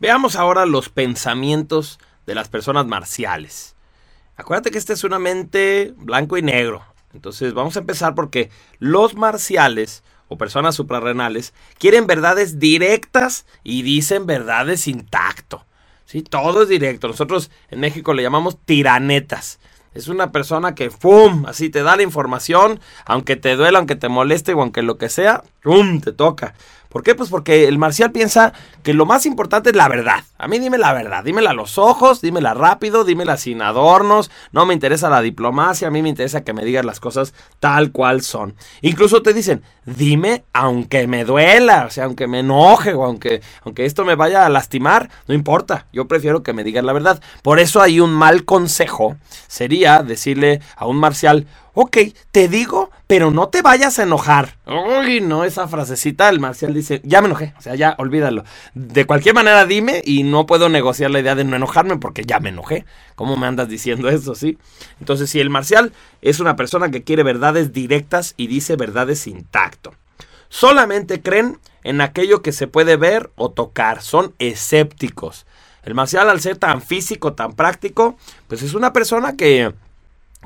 Veamos ahora los pensamientos de las personas marciales. Acuérdate que esta es una mente blanco y negro. Entonces vamos a empezar porque los marciales o personas suprarrenales quieren verdades directas y dicen verdades sin tacto. ¿sí? Todo es directo. Nosotros en México le llamamos tiranetas. Es una persona que, ¡pum!, así te da la información, aunque te duela, aunque te moleste o aunque lo que sea, ¡pum!, te toca. ¿Por qué? Pues porque el marcial piensa que lo más importante es la verdad. A mí dime la verdad, dímela a los ojos, dímela rápido, dímela sin adornos. No me interesa la diplomacia, a mí me interesa que me digas las cosas tal cual son. Incluso te dicen, dime aunque me duela, o sea, aunque me enoje o aunque, aunque esto me vaya a lastimar, no importa, yo prefiero que me digas la verdad. Por eso hay un mal consejo, sería decirle a un marcial, ok, te digo, pero no te vayas a enojar. Uy, no, esa frasecita, el marcial dice, ya me enojé, o sea, ya olvídalo. De cualquier manera dime y no puedo negociar la idea de no enojarme porque ya me enojé. ¿Cómo me andas diciendo eso, sí? Entonces, si el marcial es una persona que quiere verdades directas y dice verdades sin tacto. Solamente creen en aquello que se puede ver o tocar, son escépticos. El marcial al ser tan físico, tan práctico, pues es una persona que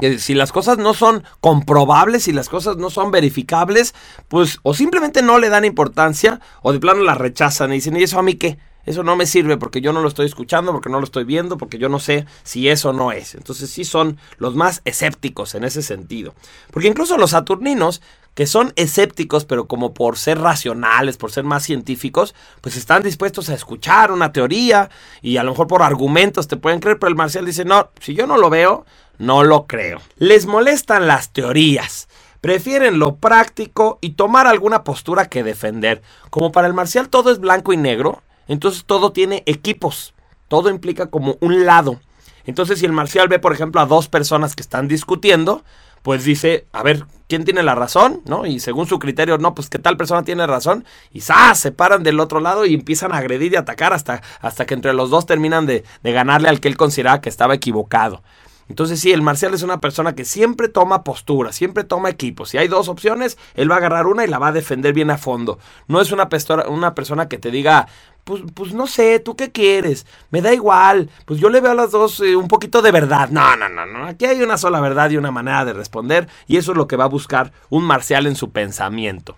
que si las cosas no son comprobables, si las cosas no son verificables, pues o simplemente no le dan importancia o de plano las rechazan y dicen, ¿y eso a mí qué? Eso no me sirve porque yo no lo estoy escuchando, porque no lo estoy viendo, porque yo no sé si eso no es. Entonces sí son los más escépticos en ese sentido. Porque incluso los saturninos, que son escépticos, pero como por ser racionales, por ser más científicos, pues están dispuestos a escuchar una teoría y a lo mejor por argumentos te pueden creer, pero el marcial dice, no, si yo no lo veo, no lo creo. Les molestan las teorías. Prefieren lo práctico y tomar alguna postura que defender. Como para el marcial todo es blanco y negro, entonces todo tiene equipos. Todo implica como un lado. Entonces si el marcial ve, por ejemplo, a dos personas que están discutiendo, pues dice, a ver, ¿quién tiene la razón? ¿No? Y según su criterio, no, pues que tal persona tiene razón. Y ¡zas! se paran del otro lado y empiezan a agredir y atacar hasta, hasta que entre los dos terminan de, de ganarle al que él consideraba que estaba equivocado. Entonces sí, el marcial es una persona que siempre toma postura, siempre toma equipo. Si hay dos opciones, él va a agarrar una y la va a defender bien a fondo. No es una, una persona que te diga, pues, pues no sé, ¿tú qué quieres? Me da igual, pues yo le veo a las dos eh, un poquito de verdad. No, no, no, no, aquí hay una sola verdad y una manera de responder y eso es lo que va a buscar un marcial en su pensamiento.